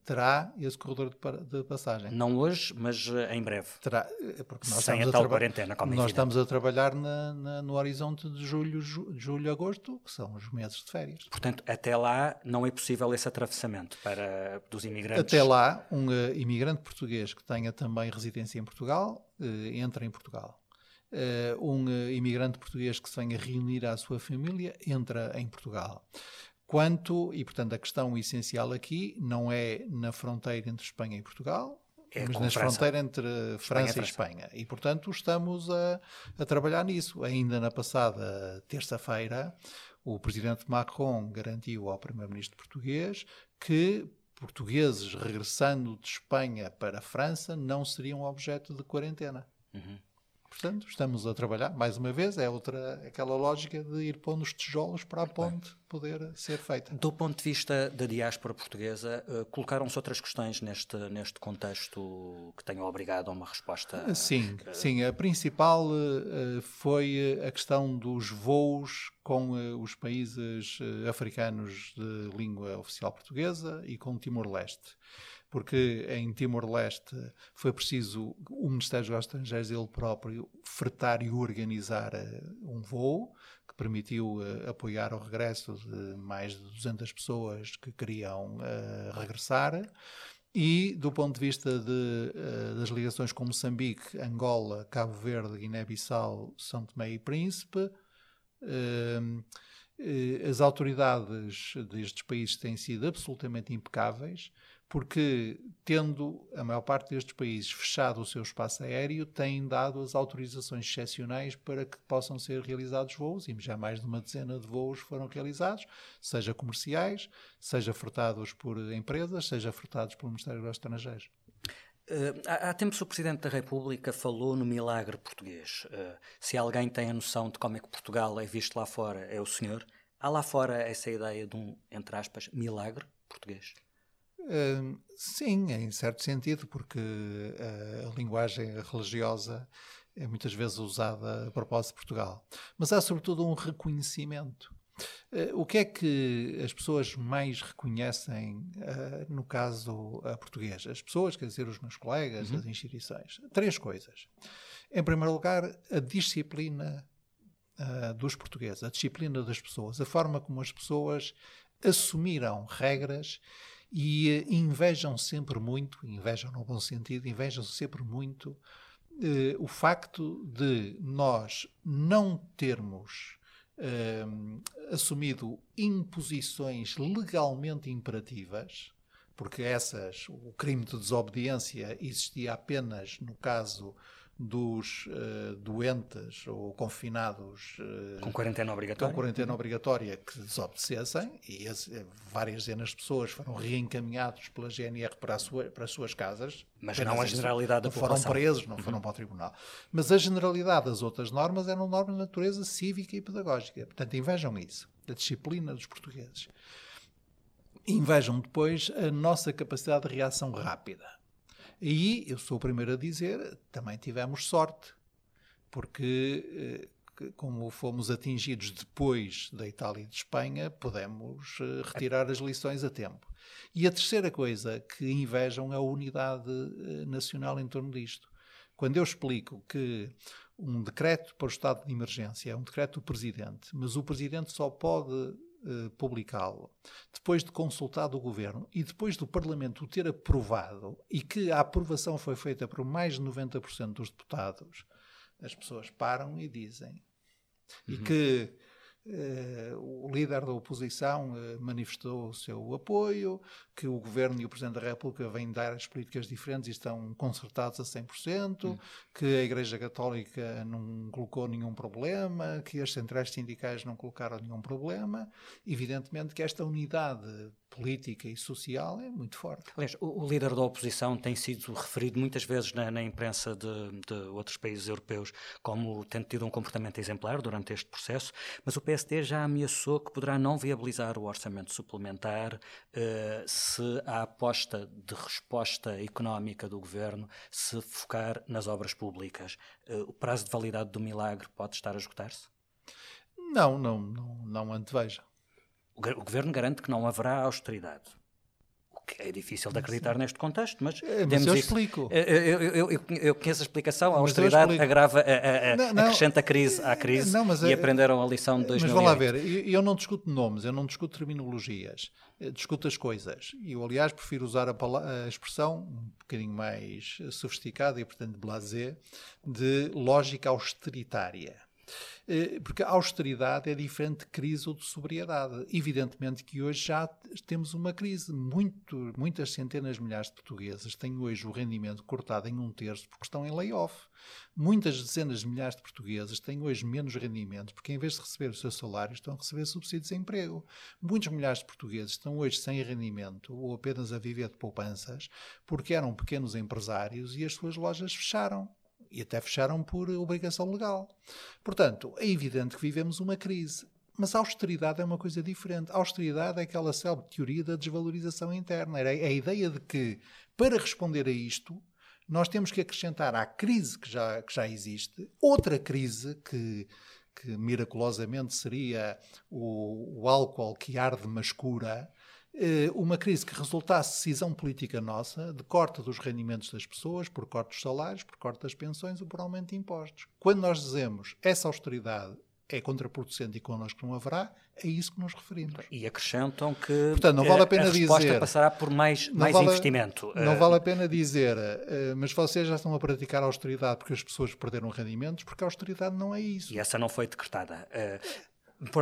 Speaker 2: terá esse corredor de, de, passagem.
Speaker 1: Não hoje, mas em breve.
Speaker 2: Terá,
Speaker 1: porque nós Sem a tal quarentena, como
Speaker 2: Nós estamos a trabalhar trabalhar na, na, no horizonte de julho, ju, julho, agosto, que são os meses de férias.
Speaker 1: Portanto, até lá não é possível esse atravessamento para, dos imigrantes?
Speaker 2: Até lá, um uh, imigrante português que tenha também residência em Portugal, uh, entra em Portugal. Uh, um imigrante português que se venha reunir à sua família, entra em Portugal. Quanto, e portanto a questão essencial aqui não é na fronteira entre Espanha e Portugal, é mas na fronteira entre França, e Espanha. E, portanto, estamos a, a trabalhar nisso. Ainda na passada terça-feira, o presidente Macron garantiu ao primeiro-ministro português que portugueses regressando de Espanha para a França não seriam objeto de quarentena. Uhum. Portanto, estamos a trabalhar, mais uma vez, é outra aquela lógica de ir pondo os tijolos para a ponte poder ser feita.
Speaker 1: Do ponto de vista da diáspora portuguesa, uh, colocaram-se outras questões neste, neste contexto que tenham obrigado a uma resposta?
Speaker 2: Sim, uh, sim. A principal uh, foi a questão dos voos com os países africanos de língua oficial portuguesa e com Timor-Leste porque em Timor-Leste foi preciso o Ministério dos Estrangeiros ele próprio fretar e organizar um voo que permitiu uh, apoiar o regresso de mais de 200 pessoas que queriam uh, regressar. E, do ponto de vista de, das ligações com Moçambique, Angola, Cabo Verde, Guiné-Bissau, São Tomé e Príncipe, as autoridades destes países têm sido absolutamente impecáveis porque, tendo a maior parte destes países fechado o seu espaço aéreo, têm dado as autorizações excepcionais para que possam ser realizados voos, e já mais de uma dezena de voos foram realizados, seja comerciais, seja frutados por empresas, seja frutados pelo Ministério dos Estrangeiros.
Speaker 1: Uh, há, tempos o Presidente da República falou no milagre português. Uh, se alguém tem a noção de como é que Portugal é visto lá fora, é o senhor. Há lá fora essa ideia de um, entre aspas, milagre português?
Speaker 2: Sim, em certo sentido, porque a linguagem religiosa é muitas vezes usada a propósito de Portugal. Mas há sobretudo um reconhecimento. Uh, o que é que as pessoas mais reconhecem uh, no caso português? As pessoas, quer dizer, os meus colegas, uhum. as instituições. Três coisas. Em primeiro lugar, a disciplina dos portugueses, a disciplina das pessoas, a forma como as pessoas assumiram regras e uh, invejam sempre muito, invejam no bom sentido, invejam sempre muito uh, o facto de nós não termos uh, assumido imposições legalmente imperativas, porque essas, o crime de desobediência existia apenas no caso dos uh, doentes ou confinados uh,
Speaker 1: com quarentena obrigatória,
Speaker 2: com quarentena obrigatória que desobedecessem e esse, várias dezenas de pessoas foram reencaminhados pela GNR para, sua, para as suas casas.
Speaker 1: Mas não a generalidade da
Speaker 2: população. Foram presos, não uhum. foram para o tribunal. Mas a generalidade das outras normas eram normas de natureza cívica e pedagógica. Portanto, invejam isso, a disciplina dos portugueses. Invejam depois a nossa capacidade de reação rápida e eu sou o primeiro a dizer, também tivemos sorte, porque eh, como fomos atingidos depois da Itália e de Espanha, pudemos eh, retirar as lições a tempo. E a terceira coisa que invejam é a unidade eh, nacional em torno disto. Quando eu explico que um decreto para o estado de emergência é um decreto do presidente, mas o presidente só pode eh, publicá-lo, depois de consultado o governo e depois do Parlamento o ter aprovado e que a aprovação foi feita por mais de 90% dos deputados, as pessoas param e dizem. Uhum. E que o líder da oposição uh, manifestou o seu apoio, que o governo e o Presidente da República vêm dar as políticas diferentes e estão concertados a 100%, hum. que a Igreja Católica não colocou nenhum problema, que as centrais sindicais não colocaram nenhum problema. Evidentemente que esta unidade política e social é muito forte.
Speaker 1: Aliás, o, o líder da oposição tem sido referido muitas vezes na, na imprensa de, de, outros países europeus como tendo tido um comportamento exemplar durante este processo, mas o PSD já ameaçou que poderá não viabilizar o orçamento suplementar uh, se a aposta de resposta económica do governo se focar nas obras públicas. Uh, o prazo de validade do milagre pode estar a esgotar-se?
Speaker 2: Não, não, não, não anteveja.
Speaker 1: O governo garante que não haverá austeridade. O que é difícil de acreditar neste contexto, mas,
Speaker 2: é, mas eu isso. explico.
Speaker 1: Eu, eu, eu, eu, conheço a explicação. A austeridade agrava, a, a, não, não, acrescenta a crise à crise não, e é, aprenderam a lição de 2008.
Speaker 2: Mas vão lá ver, eu, não discuto nomes, eu não discuto terminologias, discuto as coisas. E eu, aliás, prefiro usar a, a expressão um bocadinho mais sofisticada e, portanto, blasé, de lógica austeritária eh, porque a austeridade é diferente de crise ou de sobriedade. Evidentemente que hoje já temos uma crise. Muito, muitas centenas de milhares de portugueses têm hoje o rendimento cortado em um terço porque estão em layoff. Muitas dezenas de milhares de portugueses têm hoje menos rendimento porque, em vez de receber o seu salário, estão a receber subsídios de emprego. Muitos milhares de portugueses estão hoje sem rendimento ou apenas a viver de poupanças porque eram pequenos empresários e as suas lojas fecharam e até fecharam por obrigação legal. Portanto, é evidente que vivemos uma crise. Mas a austeridade é uma coisa diferente. A austeridade é aquela célebre teoria da desvalorização interna. É a ideia de que, para responder a isto, nós temos que acrescentar à crise que já, que já existe outra crise que, que miraculosamente seria o, o álcool que arde mas cura, uma crise que resultasse de decisão política nossa, de corte dos rendimentos das pessoas, por corte dos salários, por corte das pensões ou por aumento de impostos. Quando nós dizemos essa austeridade é contraproducente e connosco não haverá, é isso que nos referimos.
Speaker 1: E acrescentam que
Speaker 2: Portanto, não vale a, pena
Speaker 1: a resposta
Speaker 2: dizer,
Speaker 1: passará por mais, mais vale, investimento.
Speaker 2: Não vale a pena dizer, eh, mas vocês já estão a praticar a austeridade porque as pessoas perderam rendimentos, porque a austeridade não é isso.
Speaker 1: E essa não foi decretada.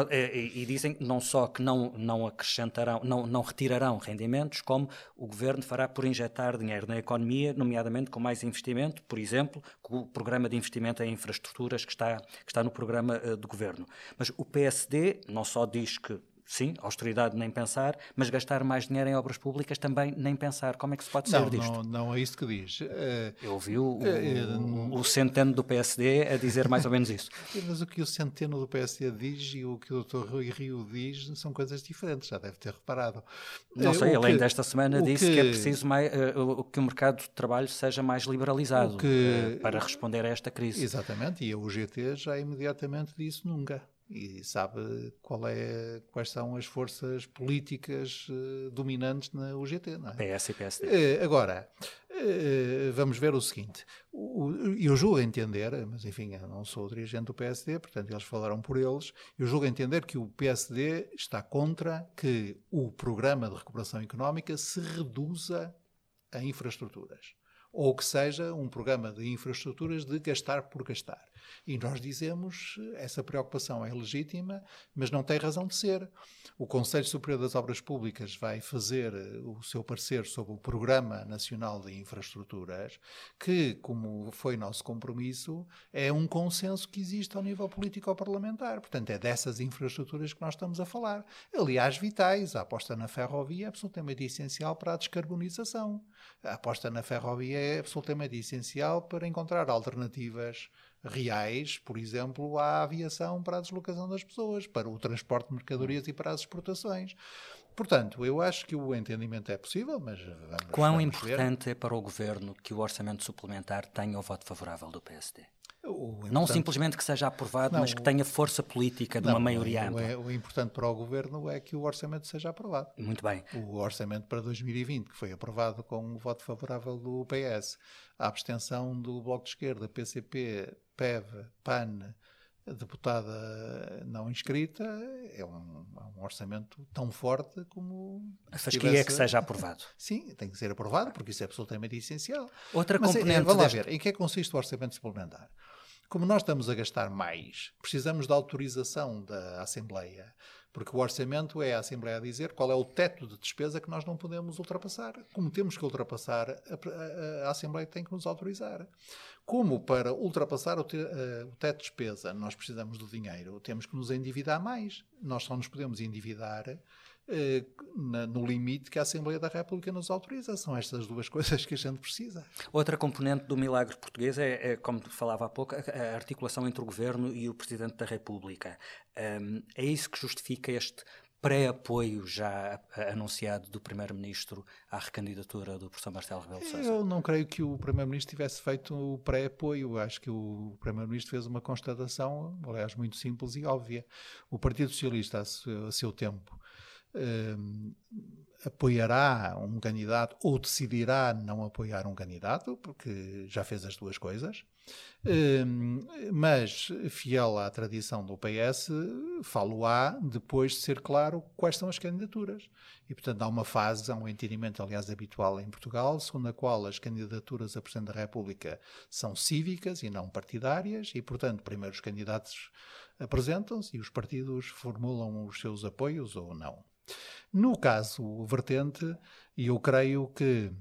Speaker 1: Eh, e, dizem não só que não, não acrescentarão, não, não retirarão rendimentos, como o governo fará por injetar dinheiro na economia, nomeadamente com mais investimento, por exemplo, com o programa de investimento em infraestruturas que está, que está no programa uh, do governo. Mas o PSD não só diz que sim, austeridade nem pensar, mas gastar mais dinheiro em obras públicas também nem pensar. Como é que se pode
Speaker 2: não,
Speaker 1: ser disto?
Speaker 2: Não, não é isso que diz.
Speaker 1: Uh, Eu ouvi o, uh, o, o, centeno do PSD a dizer mais ou menos isso.
Speaker 2: mas o que o centeno do PSD diz e o que o Dr. Rui Rio diz são coisas diferentes, já deve ter reparado.
Speaker 1: Não sei, ele ainda esta semana disse que, que, é preciso mais, que o mercado de trabalho seja mais liberalizado que, para responder a esta crise.
Speaker 2: Exatamente, e a UGT já imediatamente disse nunca e sabe qual é, quais são as forças políticas uh, dominantes na UGT. Não
Speaker 1: é? PS e PSD.
Speaker 2: Uh, agora, uh, vamos ver o seguinte. O, eu julgo entender, mas enfim, eu não sou dirigente do PSD, portanto eles falaram por eles, eu julgo entender que o PSD está contra que o programa de recuperação económica se reduza a infraestruturas. ou que seja um programa de infraestruturas de gastar por gastar. E nós dizemos essa preocupação é legítima, mas não tem razão de ser. O Conselho Superior das Obras Públicas vai fazer eh, o seu parecer sobre o Programa Nacional de Infraestruturas, que, como foi nosso compromisso, é um consenso que existe ao nível político-parlamentar. Portanto, é dessas infraestruturas que nós estamos a falar. Aliás, vitais. A aposta na ferrovia é absolutamente essencial para a descarbonização. A aposta na ferrovia é absolutamente essencial para encontrar alternativas reais, por exemplo, à aviação para a deslocação das pessoas, para o transporte de mercadorias e para as exportações. Portanto, eu acho que o entendimento é possível, mas vamos
Speaker 1: Quão
Speaker 2: vamos
Speaker 1: importante
Speaker 2: ver.
Speaker 1: é para o Governo que o orçamento suplementar tenha o voto favorável do PSD? não simplesmente que seja aprovado, não, mas que tenha força política de não, uma maioria ampla.
Speaker 2: O, o importante para o Governo é que o orçamento seja aprovado.
Speaker 1: Muito bem.
Speaker 2: O orçamento para 2020, que foi aprovado com o voto favorável do PS, a abstenção do Bloco de Esquerda, PCP, PEV, PAN, deputada não inscrita, é um, é um, orçamento tão forte como.
Speaker 1: A fasquia tivesse... é que seja aprovado.
Speaker 2: Sim, tem que ser aprovado, porque isso é absolutamente essencial.
Speaker 1: Outra Mas, componente. É,
Speaker 2: vamos lá ver, em que é que consiste o orçamento suplementar? Como nós estamos a gastar mais, precisamos da autorização da Assembleia porque o orçamento é a Assembleia a dizer qual é o teto de despesa que nós não podemos ultrapassar. Como temos que ultrapassar, a, a, a Assembleia tem que nos autorizar. Como para ultrapassar o, te, uh, o teto de despesa nós precisamos do dinheiro, temos que nos endividar mais. Nós só nos podemos endividar eh, no limite que a Assembleia da República nos autoriza. São estas duas coisas que a gente precisa.
Speaker 1: Outra componente do milagre português é, é como falava há pouco, a articulação entre o Governo e o Presidente da República. Um, é isso que justifica este pré-apoio já anunciado do Primeiro-Ministro à recandidatura do professor Marcelo Rebelo de Sousa?
Speaker 2: Eu não creio que o Primeiro-Ministro tivesse feito o pré-apoio. Acho que o Primeiro-Ministro fez uma constatação, aliás, muito simples e óbvia. O Partido Socialista, a seu, tempo, uh, apoiará um candidato ou decidirá não apoiar um candidato, porque já fez as duas coisas. Uh, mas, fiel à tradição do PS, falo-á depois de ser claro quais são as candidaturas. E, portanto, há uma fase, há um entendimento, aliás, habitual em Portugal, segundo a qual as candidaturas a Presidente da República são cívicas e não partidárias, e, portanto, primeiro os candidatos apresentam-se e os partidos formulam os seus apoios ou não. No caso vertente, eu creio que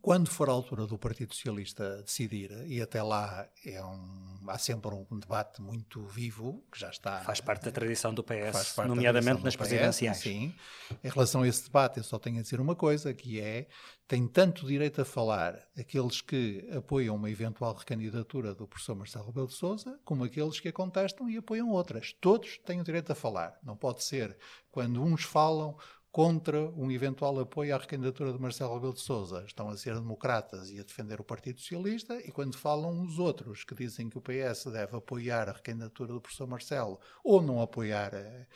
Speaker 2: quando for a altura do Partido Socialista decidir, e até lá é um, há sempre um debate muito vivo, que já está.
Speaker 1: Faz parte da tradição do PS, nomeadamente nas presidenciais.
Speaker 2: Sim. Em relação a esse debate, eu só tenho a dizer uma coisa, que é: tem tanto direito a falar aqueles que apoiam uma eventual recandidatura do professor Marcelo Rebelo de Souza, como aqueles que a contestam e apoiam outras. Todos têm o direito a falar. Não pode ser quando uns falam, contra um eventual apoio à recandidatura de Marcelo Rebelo de Sousa. Estão a ser democratas e a defender o Partido Socialista, e quando falam os outros que dizem que o PS deve apoiar a recandidatura do professor Marcelo ou não apoiar eh,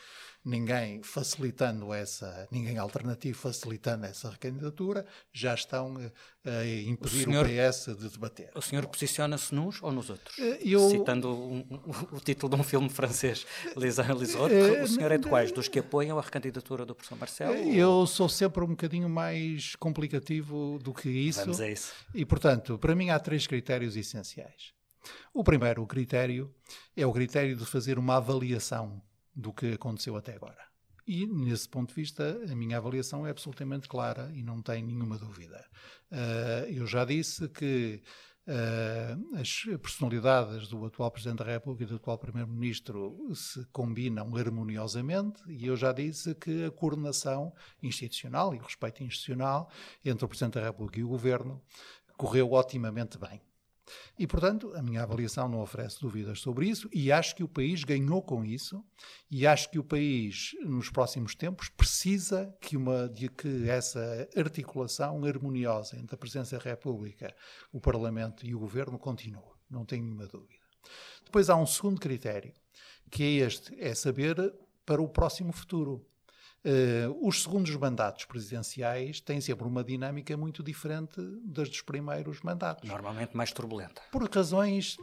Speaker 2: ninguém facilitando essa, ninguém alternativo facilitando essa recandidatura, já estão a impedir o, senhor, o PS de debater.
Speaker 1: O senhor posiciona-se nos ou nos outros? Eh, eu, Citando um, o título de um filme francês, Les uns les autres, eh, o senhor é de quais? Dos que apoiam a recandidatura do professor Marcelo? Eh,
Speaker 2: eu ou... sou sempre um bocadinho mais complicativo do que isso.
Speaker 1: Vamos a isso.
Speaker 2: E, portanto, para mim há três critérios essenciais. O primeiro o critério é o critério de fazer uma avaliação do que aconteceu até agora. E, nesse ponto de vista, a minha avaliação é absolutamente clara e não tem nenhuma dúvida. Uh, eu já disse que uh, as personalidades do atual Presidente da República e do atual Primeiro-Ministro se combinam harmoniosamente e eu já disse que a coordenação institucional e o respeito institucional entre o Presidente da República e o Governo correu otimamente bem. E, portanto, a minha avaliação não oferece dúvidas sobre isso e acho que o país ganhou com isso e acho que o país, nos próximos tempos, precisa que, uma, de que essa articulação harmoniosa entre a Presidência da República, o Parlamento e o Governo continue. Não tenho nenhuma dúvida. Depois há um segundo critério, que é este, é saber para o próximo futuro. Uh, os segundos mandatos presidenciais têm sempre uma dinâmica muito diferente das dos primeiros mandatos.
Speaker 1: Normalmente mais turbulenta.
Speaker 2: Por razões,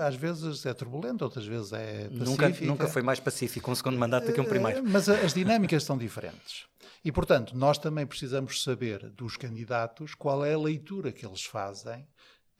Speaker 2: às vezes é turbulenta, outras vezes é pacífica.
Speaker 1: Nunca, nunca foi mais pacífico um segundo mandato do que um primeiro. Uh,
Speaker 2: mas as dinâmicas são diferentes. E, portanto, nós também precisamos saber dos candidatos qual é a leitura que eles fazem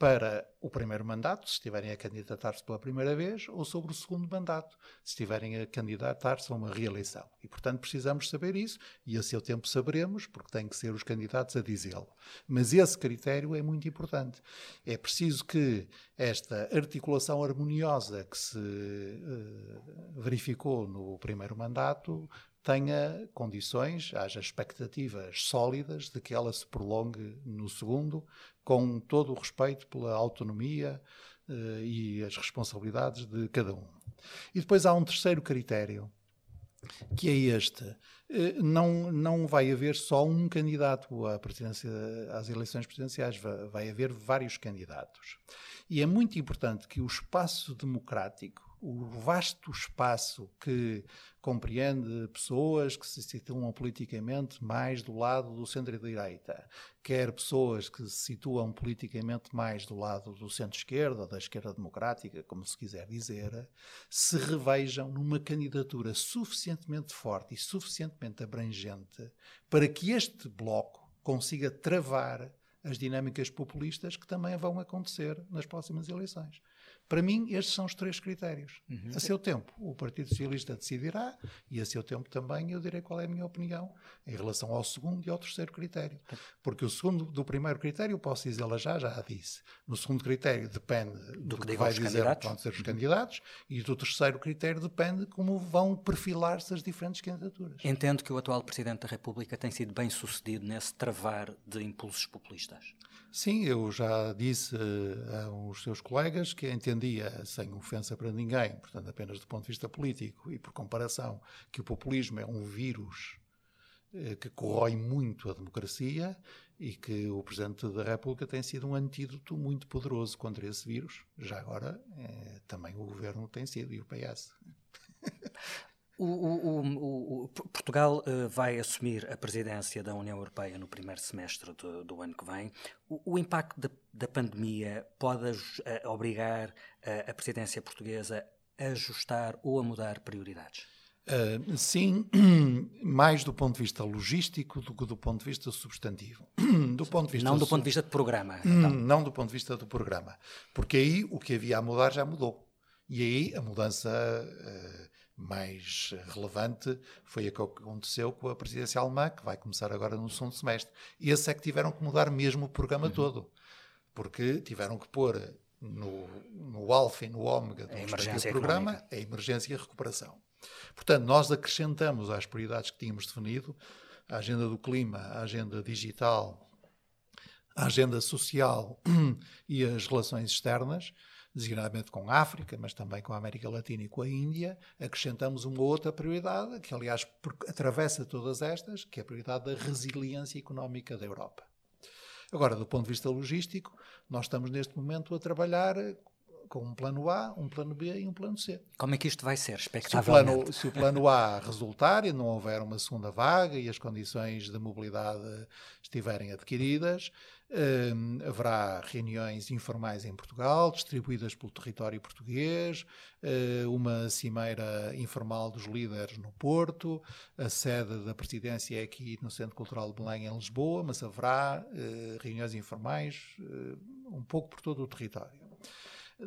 Speaker 2: para o primeiro mandato, se estiverem a candidatar-se pela primeira vez, ou sobre o segundo mandato, se estiverem a candidatar-se a uma reeleição. E, portanto, precisamos saber isso, e a seu tempo saberemos, porque têm que ser os candidatos a dizê-lo. Mas esse critério é muito importante. É preciso que esta articulação harmoniosa que se uh, verificou no primeiro mandato tenha condições, haja expectativas sólidas de que ela se prolongue no segundo, com todo o respeito pela autonomia uh, e as responsabilidades de cada um. E depois há um terceiro critério, que é este. Uh, não, não vai haver só um candidato à presidência, às eleições presidenciais, vai haver vários candidatos. E é muito importante que o espaço democrático o vasto espaço que compreende pessoas que se situam politicamente mais do lado do centro-direita, quer pessoas que se situam politicamente mais do lado do centro-esquerda da esquerda democrática, como se quiser dizer, se revejam numa candidatura suficientemente forte e suficientemente abrangente para que este bloco consiga travar as dinâmicas populistas que também vão acontecer nas próximas eleições. Para mim, estes são os três critérios. Uhum. A seu tempo, o Partido Socialista decidirá e a seu tempo também eu direi qual é a minha opinião em relação ao segundo e ao terceiro critério. Porque o segundo, do primeiro critério, posso dizê-la já, já a disse. No segundo critério depende do, do que, que vai dizer vão ser os candidatos e do terceiro critério depende como vão perfilar-se as diferentes candidaturas.
Speaker 1: Entendo que o atual Presidente da República tem sido bem sucedido nesse travar de impulsos populistas.
Speaker 2: Sim, eu já disse uh, aos seus colegas que entendia, sem ofensa para ninguém, portanto apenas do ponto de vista político e por comparação, que o populismo é um vírus uh, que corrói muito a democracia e que o Presidente da República tem sido um antídoto muito poderoso contra esse vírus. Já agora, eh, também o Governo tem sido e o PS.
Speaker 1: O, o, o, Portugal uh, vai assumir a presidência da União Europeia no primeiro semestre do, do ano que vem. O, impacto da, da, pandemia pode uh, obrigar uh, a presidência portuguesa a ajustar ou a mudar prioridades?
Speaker 2: sim, mais do ponto de vista logístico do que do ponto de vista substantivo.
Speaker 1: Do ponto de vista não do ponto de vista de programa.
Speaker 2: Então. Não do ponto de vista do programa. Porque aí o que havia a mudar já mudou. E aí a mudança mais relevante foi a que aconteceu com a presidência alemã, que vai começar agora no segundo semestre. E esses é que tiveram que mudar mesmo o programa uhum. todo, porque tiveram que pôr no, no alfa e no ômega do programa
Speaker 1: económica.
Speaker 2: a emergência e a recuperação. Portanto, nós acrescentamos às prioridades que tínhamos definido a agenda do clima, a agenda digital, a agenda social e as relações externas, designadamente com a África, mas também com a América Latina e com a Índia, acrescentamos uma outra prioridade, que aliás atravessa todas estas, que é a prioridade da resiliência económica da Europa. Agora, do ponto de vista logístico, nós estamos neste momento a trabalhar com um plano A, um plano B e um plano C.
Speaker 1: Como é que isto vai ser,
Speaker 2: expectavelmente? Se o plano, se o plano A resultar e não houver uma segunda vaga e as condições de mobilidade estiverem adquiridas, Uh, haverá reuniões informais em Portugal, distribuídas pelo território português, uh, uma cimeira informal dos líderes no Porto, a sede da presidência é aqui no Centro Cultural de Belém, em Lisboa, mas haverá uh, reuniões informais um pouco por todo o território.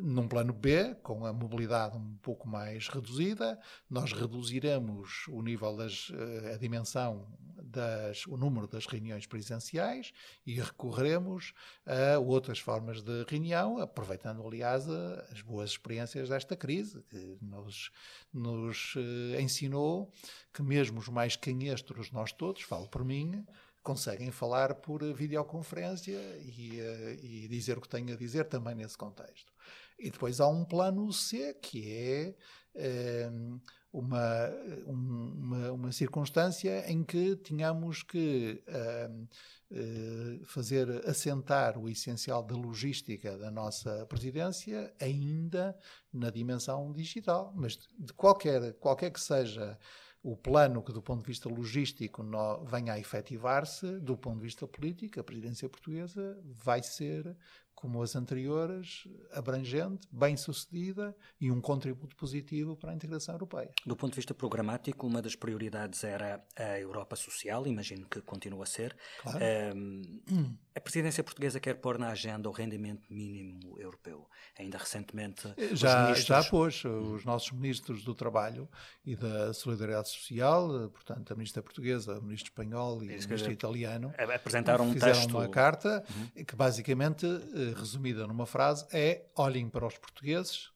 Speaker 2: Num plano B, com a mobilidade um pouco mais reduzida, nós reduziremos o nível das, eh, a dimensão das, o número das reuniões presenciais e recorreremos a outras formas de reunião, aproveitando, aliás, as boas experiências desta crise, que nos, nos eh, ensinou que mesmo os mais canhestros, nós todos, falo por mim, conseguem falar por videoconferência e, eh, e dizer o que têm a dizer também nesse contexto. E depois há um plano C, que é ehm, uma, uma, uma, circunstância em que tínhamos que uh, uh, fazer assentar o essencial da logística da nossa presidência ainda na dimensão digital. Mas de qualquer, qualquer que seja o plano que, do ponto de vista logístico, no, venha a efetivar-se, do ponto de vista político, a presidência portuguesa vai ser como as anteriores, abrangente, bem-sucedida e um contributo positivo para a integração europeia.
Speaker 1: Do ponto de vista programático, uma das prioridades era a Europa Social, imagino que continua a ser.
Speaker 2: Claro.
Speaker 1: Um, a presidência portuguesa quer pôr na agenda o rendimento mínimo europeu. Ainda recentemente.
Speaker 2: Já,
Speaker 1: ministros...
Speaker 2: já pôs. Os nossos ministros do Trabalho e da Solidariedade Social, portanto, a ministra portuguesa, o ministro espanhol e o ministro italiano,
Speaker 1: apresentaram um
Speaker 2: fizeram
Speaker 1: texto.
Speaker 2: uma carta uhum. que basicamente eh, resumida numa frase, é olhem para os portugueses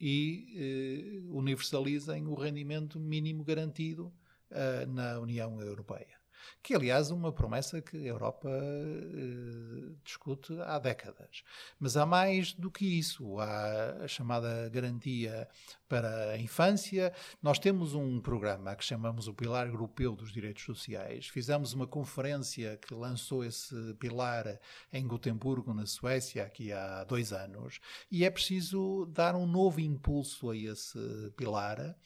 Speaker 2: e eh, universalizem o rendimento mínimo garantido eh, na União Europeia que aliás é uma promessa que a Europa eh, discute há décadas. Mas há mais do que isso. Há a chamada garantia para a infância. Nós temos um programa que chamamos o Pilar Europeu dos Direitos Sociais. Fizemos uma conferência que lançou esse pilar em Gotemburgo, na Suécia, aqui há dois anos. E é preciso dar um novo impulso a esse pilar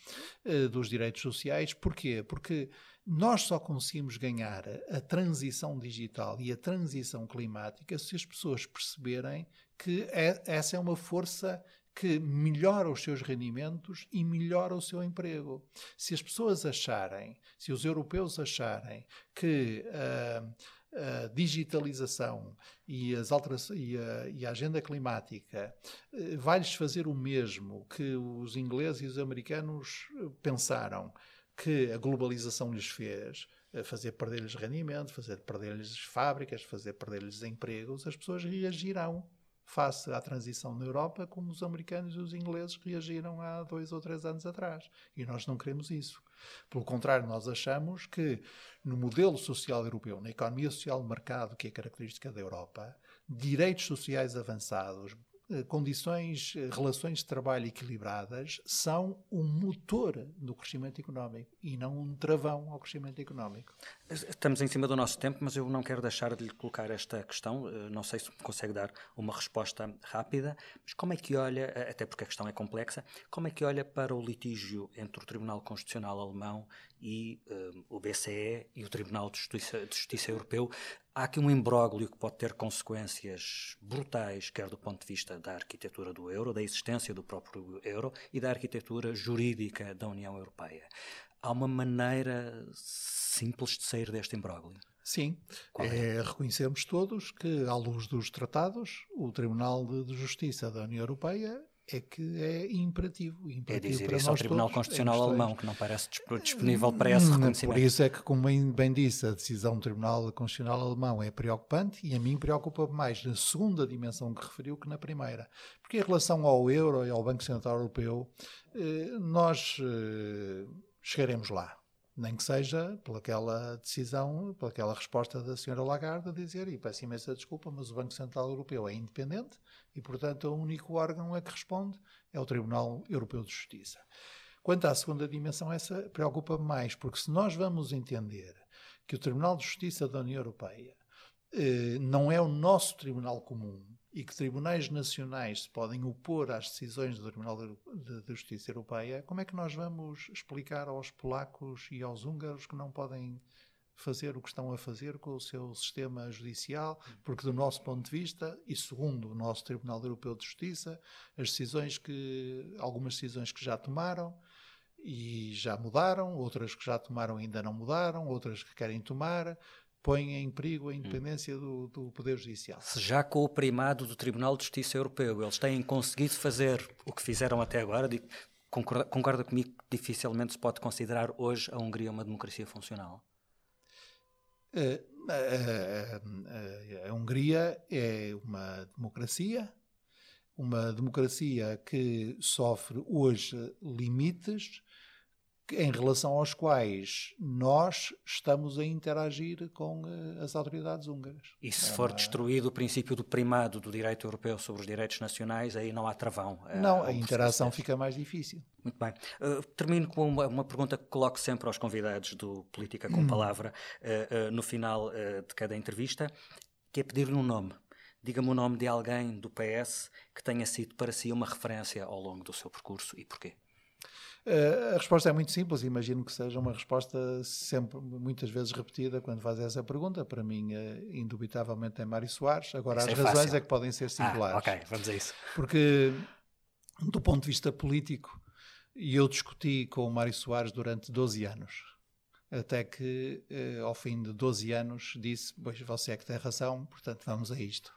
Speaker 2: eh, dos direitos sociais. Porquê? Porque nós só conseguimos ganhar a transição digital e a transição climática se as pessoas perceberem que é, essa é uma força que melhora os seus rendimentos e melhora o seu emprego. Se as pessoas acharem, se os europeus acharem que uh, a digitalização e, as e, a, e a agenda climática uh, vai-lhes fazer o mesmo que os ingleses e os americanos pensaram, que a globalização lhes fez, fazer perder-lhes rendimento, fazer perder-lhes fábricas, fazer perder-lhes empregos, as pessoas reagirão face à transição na Europa como os americanos e os ingleses reagiram há dois ou três anos atrás. E nós não queremos isso. Pelo contrário, nós achamos que no modelo social europeu, na economia social de mercado, que é característica da Europa, direitos sociais avançados, eh, condições, eh, relações de trabalho equilibradas são um motor do crescimento económico e não um travão ao crescimento económico.
Speaker 1: Estamos em cima do nosso tempo, mas eu não quero deixar de lhe colocar esta questão. Eh, não sei se me consegue dar uma resposta rápida, mas como é que olha, até porque a questão é complexa, como é que olha para o litígio entre o Tribunal Constitucional Alemão e uh, o BCE e o Tribunal de Justiça, de Justiça Europeu Há aqui um imbróglio que pode ter consequências brutais, quer do ponto de vista da arquitetura do euro, da existência do próprio euro e da arquitetura jurídica da União Europeia. Há uma maneira simples de sair deste imbróglio?
Speaker 2: Sim, é? é? reconhecermos todos que, à luz dos tratados, o Tribunal de Justiça da União Europeia é que é imperativo. imperativo
Speaker 1: é dizer isso
Speaker 2: ao
Speaker 1: Tribunal
Speaker 2: todos,
Speaker 1: Constitucional
Speaker 2: é
Speaker 1: Alemão, que não parece disponível para esse hum, reconhecimento.
Speaker 2: Por isso é que, como bem disse, a decisão do Tribunal Constitucional Alemão é preocupante e a mim preocupa mais na segunda dimensão que referiu que na primeira. Porque em relação ao euro e ao Banco Central Europeu, eh, nós eh, chegaremos lá nem que seja pelaquela decisão, pelaquela resposta da senhora Lagarde a dizer, e peço imensa desculpa, mas o Banco Central Europeu é independente e, portanto, o único órgão a que responde é o Tribunal Europeu de Justiça. Quanto à segunda dimensão, essa preocupa-me mais, porque se nós vamos entender que o Tribunal de Justiça da União Europeia eh, não é o nosso tribunal comum, e que tribunais nacionais se podem opor às decisões do Tribunal de, Justiça Europeia, como é que nós vamos explicar aos polacos e aos húngaros que não podem fazer o que estão a fazer com o seu sistema judicial, porque do nosso ponto de vista e segundo o nosso Tribunal Europeu de Justiça, as decisões que algumas decisões que já tomaram e já mudaram, outras que já tomaram ainda não mudaram, outras que querem tomar, põe em perigo a independência do, do, Poder Judicial.
Speaker 1: Se já com o primado do Tribunal de Justiça Europeu eles têm conseguido fazer o que fizeram até agora, concorda, concorda comigo que dificilmente se pode considerar hoje a Hungria uma democracia funcional?
Speaker 2: A, a, a, a Hungria é uma democracia, uma democracia que sofre hoje limites em relação aos quais nós estamos a interagir com uh, as autoridades húngaras.
Speaker 1: E se é for destruído o princípio do primado do direito europeu sobre os direitos nacionais, aí não há travão.
Speaker 2: É, não, a interação fica mais difícil.
Speaker 1: Muito bem. Uh, termino com uma, uma, pergunta que coloco sempre aos convidados do Política com hum. Palavra uh, no final de cada entrevista, que é pedir-lhe um nome. Diga-me o nome de alguém do PS que tenha sido para si uma referência ao longo do seu percurso e porquê.
Speaker 2: Uh, a resposta é muito simples, imagino que seja uma resposta sempre, muitas vezes repetida quando faz essa pergunta. Para mim, uh, indubitavelmente é Mário Soares. Agora, isso as é razões fácil. é que podem ser singulares.
Speaker 1: Ah, ok, vamos a isso.
Speaker 2: Porque, do ponto de vista político, eu discuti com o Mário Soares durante 12 anos. Até que, uh, ao fim de 12 anos, disse: Pois você é que tem razão, portanto, vamos a isto.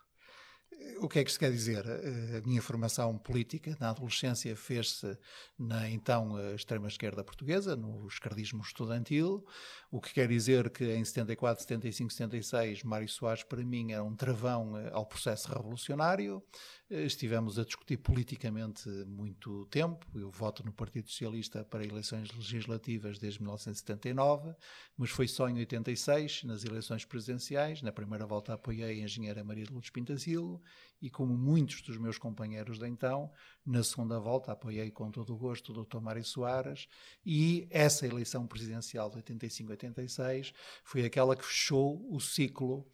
Speaker 2: O que é que isto quer dizer? Eh, a minha formação política na adolescência fez-se na então eh, extrema-esquerda portuguesa, no esquerdismo estudantil, o que quer dizer que em 74, 75, 76, Mário Soares para mim era um travão eh, ao processo revolucionário. Estivemos a discutir politicamente muito tempo. Eu voto no Partido Socialista para eleições legislativas desde 1979, mas foi só em 86, nas eleições presidenciais. Na primeira volta apoiei a engenheira Maria de Lourdes Pintazilo e, como muitos dos meus companheiros de então, na segunda volta apoiei com todo o gosto o Dr. Mário Soares e essa eleição presidencial de 85-86 foi aquela que fechou o ciclo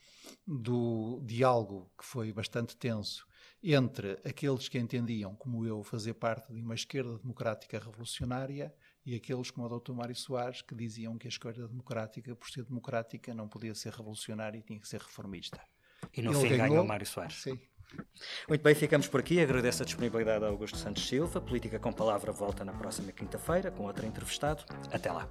Speaker 2: do diálogo que foi bastante tenso entre aqueles que entendiam, como eu, fazer parte de uma esquerda democrática revolucionária e aqueles como o Dr. Mário Soares que diziam que a esquerda democrática, por ser democrática, não podia ser revolucionária e tinha que ser reformista.
Speaker 1: E no Ele fim ganhou, ganhou Mário Soares.
Speaker 2: Sim.
Speaker 1: Muito bem, ficamos por aqui. Agradeço a disponibilidade a Augusto Santos Silva. Política com Palavra volta na próxima quinta-feira com outro entrevistado. Até lá.